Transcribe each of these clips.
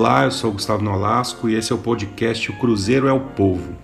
Olá, eu sou Gustavo Nolasco e esse é o podcast O Cruzeiro é o Povo.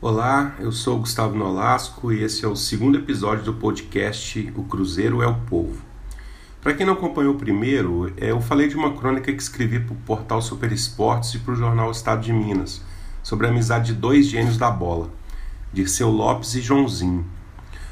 Olá, eu sou Gustavo Nolasco e esse é o segundo episódio do podcast O Cruzeiro é o Povo. Para quem não acompanhou o primeiro, é, eu falei de uma crônica que escrevi para o portal Super Esportes e para o jornal Estado de Minas, sobre a amizade de dois gênios da bola, Dirceu Lopes e Joãozinho.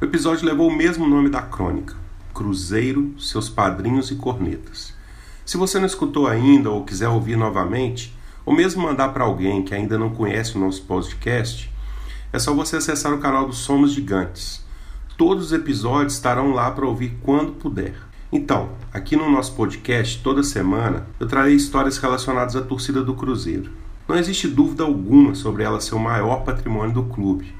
O episódio levou o mesmo nome da crônica, Cruzeiro, seus padrinhos e cornetas. Se você não escutou ainda ou quiser ouvir novamente, ou mesmo mandar para alguém que ainda não conhece o nosso podcast, é só você acessar o canal do Somos Gigantes. Todos os episódios estarão lá para ouvir quando puder. Então, aqui no nosso podcast, toda semana, eu trarei histórias relacionadas à torcida do Cruzeiro. Não existe dúvida alguma sobre ela ser o maior patrimônio do clube.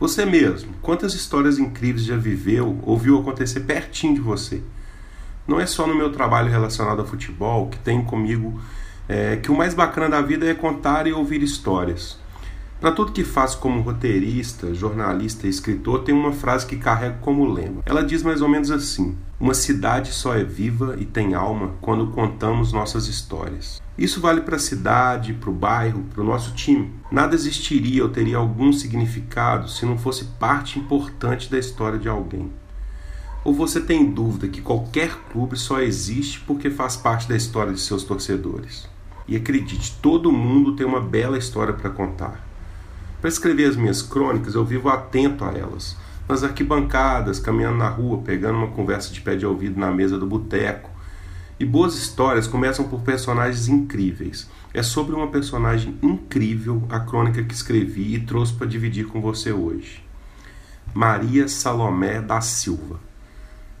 Você mesmo, quantas histórias incríveis já viveu ou viu acontecer pertinho de você? Não é só no meu trabalho relacionado ao futebol que tem comigo é, que o mais bacana da vida é contar e ouvir histórias. Para tudo que faço como roteirista, jornalista e escritor, tem uma frase que carrego como lema. Ela diz mais ou menos assim: Uma cidade só é viva e tem alma quando contamos nossas histórias. Isso vale para a cidade, para o bairro, para o nosso time. Nada existiria ou teria algum significado se não fosse parte importante da história de alguém. Ou você tem dúvida que qualquer clube só existe porque faz parte da história de seus torcedores? E acredite, todo mundo tem uma bela história para contar. Para escrever as minhas crônicas, eu vivo atento a elas. Nas arquibancadas, caminhando na rua, pegando uma conversa de pé de ouvido na mesa do boteco. E boas histórias começam por personagens incríveis. É sobre uma personagem incrível a crônica que escrevi e trouxe para dividir com você hoje. Maria Salomé da Silva.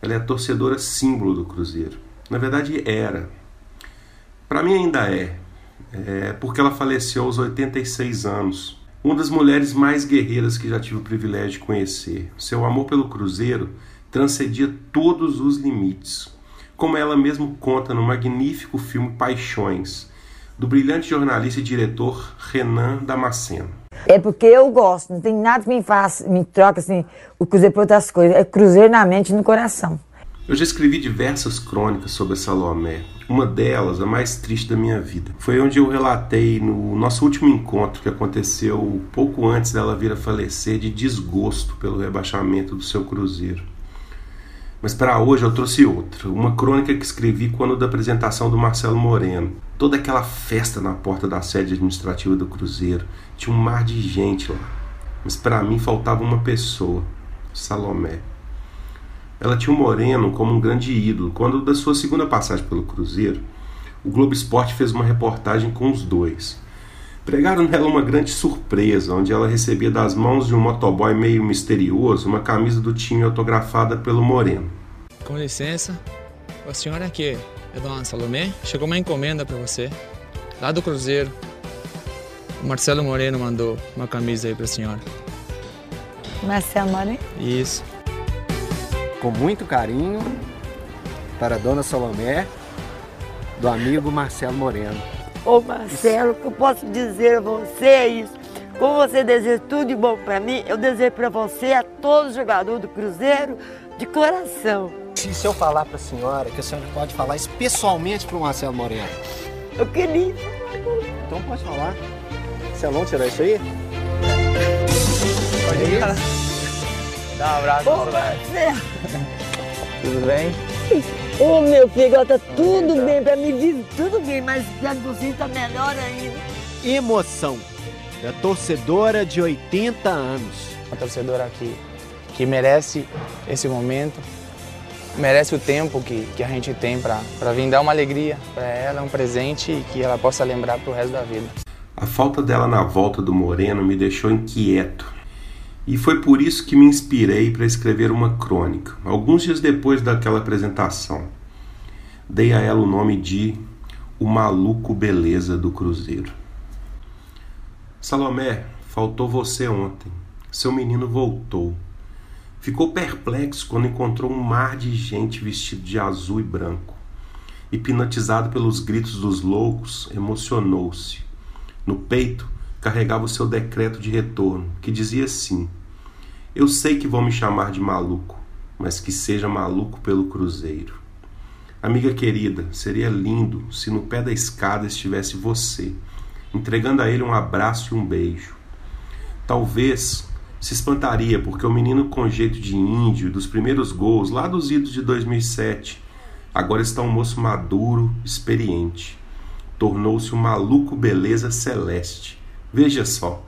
Ela é a torcedora símbolo do Cruzeiro. Na verdade, era. Para mim, ainda é. É porque ela faleceu aos 86 anos uma das mulheres mais guerreiras que já tive o privilégio de conhecer. Seu amor pelo Cruzeiro transcendia todos os limites, como ela mesma conta no magnífico filme Paixões, do brilhante jornalista e diretor Renan Damasceno. É porque eu gosto, não tem nada que me faça, me troca assim, o Cruzeiro por outras coisas. É Cruzeiro na mente e no coração. Eu já escrevi diversas crônicas sobre Salomé, uma delas, a mais triste da minha vida, foi onde eu relatei no nosso último encontro que aconteceu pouco antes dela vir a falecer de desgosto pelo rebaixamento do seu cruzeiro. Mas para hoje eu trouxe outra, uma crônica que escrevi quando da apresentação do Marcelo Moreno. Toda aquela festa na porta da sede administrativa do Cruzeiro, tinha um mar de gente lá. Mas para mim faltava uma pessoa, Salomé. Ela tinha o Moreno como um grande ídolo. Quando da sua segunda passagem pelo Cruzeiro, o Globo Esporte fez uma reportagem com os dois. Pregaram nela uma grande surpresa, onde ela recebia das mãos de um motoboy meio misterioso uma camisa do time autografada pelo Moreno. Com licença, a senhora aqui é Dona Salomé. Chegou uma encomenda para você, lá do Cruzeiro. O Marcelo Moreno mandou uma camisa aí para a senhora. Marcelo Moreno? Isso com muito carinho para a dona Salomé, do amigo Marcelo Moreno. Ô Marcelo, o que eu posso dizer a você é isso. Como você deseja tudo de bom para mim, eu desejo para você, a todos os jogadores do Cruzeiro, de coração. E se eu falar para a senhora que a senhora pode falar isso pessoalmente para o Marcelo Moreno? Eu queria. Então pode falar. Celão, tirar isso aí? Pode ir. Dá um abraço, Ô. Tudo bem? Ô, oh, meu filho, agora tá tudo bem pra mim, vive tudo bem, mas já você tá melhor ainda. Emoção da torcedora de 80 anos. Uma torcedora que, que merece esse momento, merece o tempo que, que a gente tem para vir dar uma alegria para ela, um presente e que ela possa lembrar pro resto da vida. A falta dela na volta do Moreno me deixou inquieto e foi por isso que me inspirei para escrever uma crônica, alguns dias depois daquela apresentação. Dei a ela o nome de O Maluco Beleza do Cruzeiro. Salomé, faltou você ontem. Seu menino voltou. Ficou perplexo quando encontrou um mar de gente vestido de azul e branco. Hipnotizado pelos gritos dos loucos, emocionou-se. No peito, carregava o seu decreto de retorno, que dizia assim: Eu sei que vão me chamar de maluco, mas que seja maluco pelo Cruzeiro. Amiga querida, seria lindo se no pé da escada estivesse você, entregando a ele um abraço e um beijo. Talvez se espantaria porque o menino com jeito de índio dos primeiros gols lá dos idos de 2007 agora está um moço maduro, experiente. Tornou-se um maluco beleza celeste. Veja só,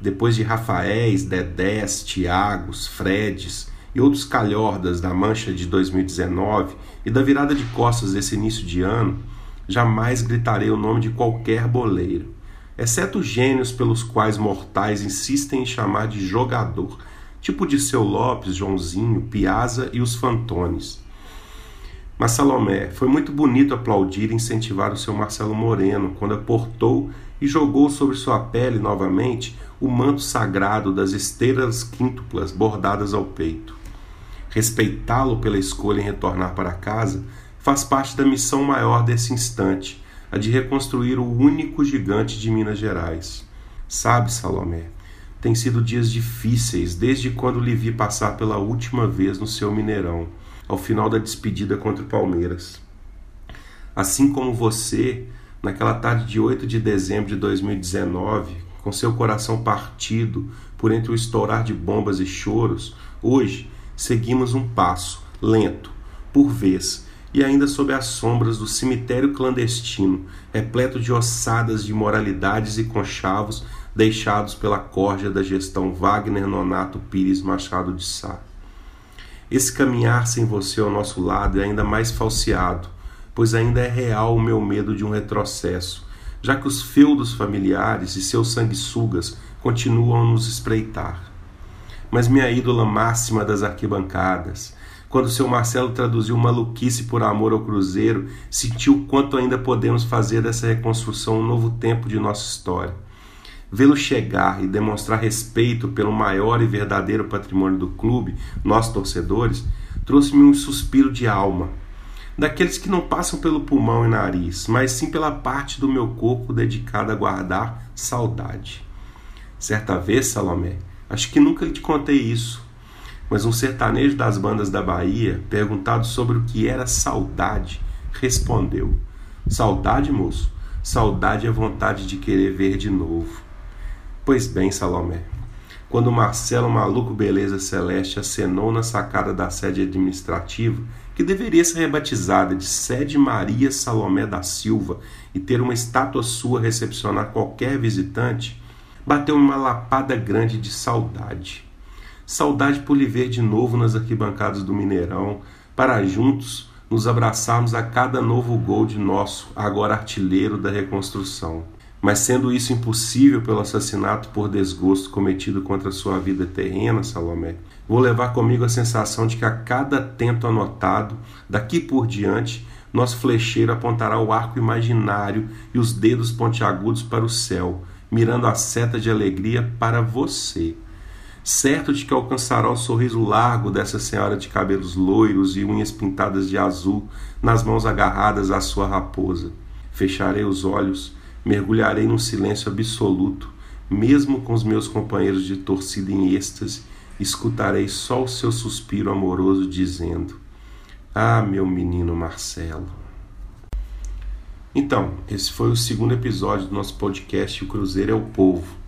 depois de Rafaéis, Dedés, Tiagos, Fredes e outros calhordas da mancha de 2019 e da virada de costas desse início de ano, jamais gritarei o nome de qualquer boleiro exceto gênios pelos quais mortais insistem em chamar de jogador, tipo de seu Lopes, Joãozinho, Piazza e os Fantones. Mas Salomé, foi muito bonito aplaudir e incentivar o seu Marcelo Moreno quando aportou e jogou sobre sua pele novamente o manto sagrado das esteiras quíntuplas bordadas ao peito. Respeitá-lo pela escolha em retornar para casa faz parte da missão maior desse instante, a de reconstruir o único gigante de Minas Gerais. Sabe, Salomé, tem sido dias difíceis desde quando lhe vi passar pela última vez no seu Mineirão, ao final da despedida contra o Palmeiras. Assim como você, naquela tarde de 8 de dezembro de 2019, com seu coração partido por entre o estourar de bombas e choros, hoje seguimos um passo, lento, por vez, e ainda sob as sombras do cemitério clandestino, repleto de ossadas de imoralidades e conchavos deixados pela corja da gestão Wagner Nonato Pires Machado de Sá. Esse caminhar sem você ao nosso lado é ainda mais falseado, pois ainda é real o meu medo de um retrocesso, já que os feudos familiares e seus sanguessugas continuam a nos espreitar. Mas minha ídola máxima das arquibancadas, quando seu Marcelo traduziu maluquice por amor ao Cruzeiro, sentiu quanto ainda podemos fazer dessa reconstrução um novo tempo de nossa história. Vê-lo chegar e demonstrar respeito pelo maior e verdadeiro patrimônio do clube, nós torcedores, trouxe-me um suspiro de alma, daqueles que não passam pelo pulmão e nariz, mas sim pela parte do meu corpo dedicada a guardar saudade. Certa vez, Salomé, acho que nunca te contei isso, mas um sertanejo das bandas da Bahia, perguntado sobre o que era saudade, respondeu: Saudade, moço, saudade é vontade de querer ver de novo. Pois bem, Salomé, quando Marcelo Maluco Beleza Celeste acenou na sacada da sede administrativa, que deveria ser rebatizada de Sede Maria Salomé da Silva e ter uma estátua sua recepcionar qualquer visitante, bateu uma lapada grande de saudade. Saudade por lhe ver de novo nas arquibancadas do Mineirão, para juntos nos abraçarmos a cada novo gol de nosso, agora artilheiro da reconstrução. Mas sendo isso impossível pelo assassinato por desgosto cometido contra sua vida terrena, Salomé, vou levar comigo a sensação de que a cada tento anotado, daqui por diante, nosso flecheiro apontará o arco imaginário e os dedos pontiagudos para o céu, mirando a seta de alegria para você certo de que alcançará o sorriso largo dessa senhora de cabelos loiros e unhas pintadas de azul, nas mãos agarradas à sua raposa. Fecharei os olhos, mergulharei num silêncio absoluto, mesmo com os meus companheiros de torcida em êxtase, escutarei só o seu suspiro amoroso dizendo: Ah, meu menino Marcelo. Então, esse foi o segundo episódio do nosso podcast O Cruzeiro é o Povo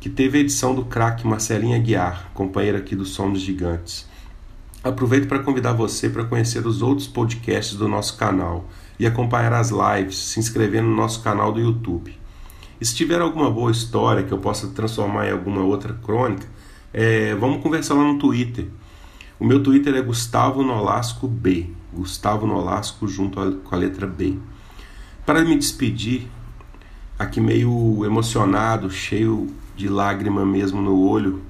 que teve a edição do craque Marcelinha Guiar, companheira aqui do Som dos Gigantes. Aproveito para convidar você para conhecer os outros podcasts do nosso canal e acompanhar as lives, se inscrever no nosso canal do YouTube. E se tiver alguma boa história que eu possa transformar em alguma outra crônica, é, vamos conversar lá no Twitter. O meu Twitter é Gustavo Nolasco B. Gustavo Nolasco junto a, com a letra B. Para me despedir, aqui meio emocionado, cheio de lágrima mesmo no olho.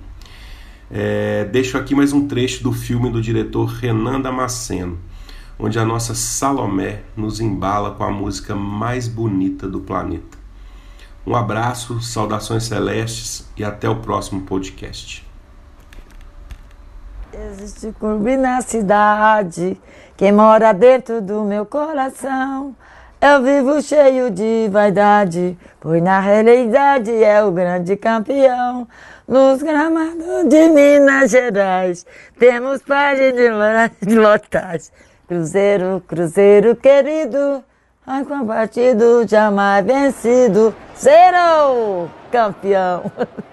É, deixo aqui mais um trecho do filme do diretor Renan Damasceno, onde a nossa Salomé nos embala com a música mais bonita do planeta. Um abraço, saudações celestes e até o próximo podcast. Existe clube na cidade, quem mora dentro do meu coração. Eu vivo cheio de vaidade, pois na realidade é o grande campeão. Nos gramados de Minas Gerais, temos páginas de lotais. Cruzeiro, Cruzeiro querido, ai combatido, jamais vencido, zero, campeão.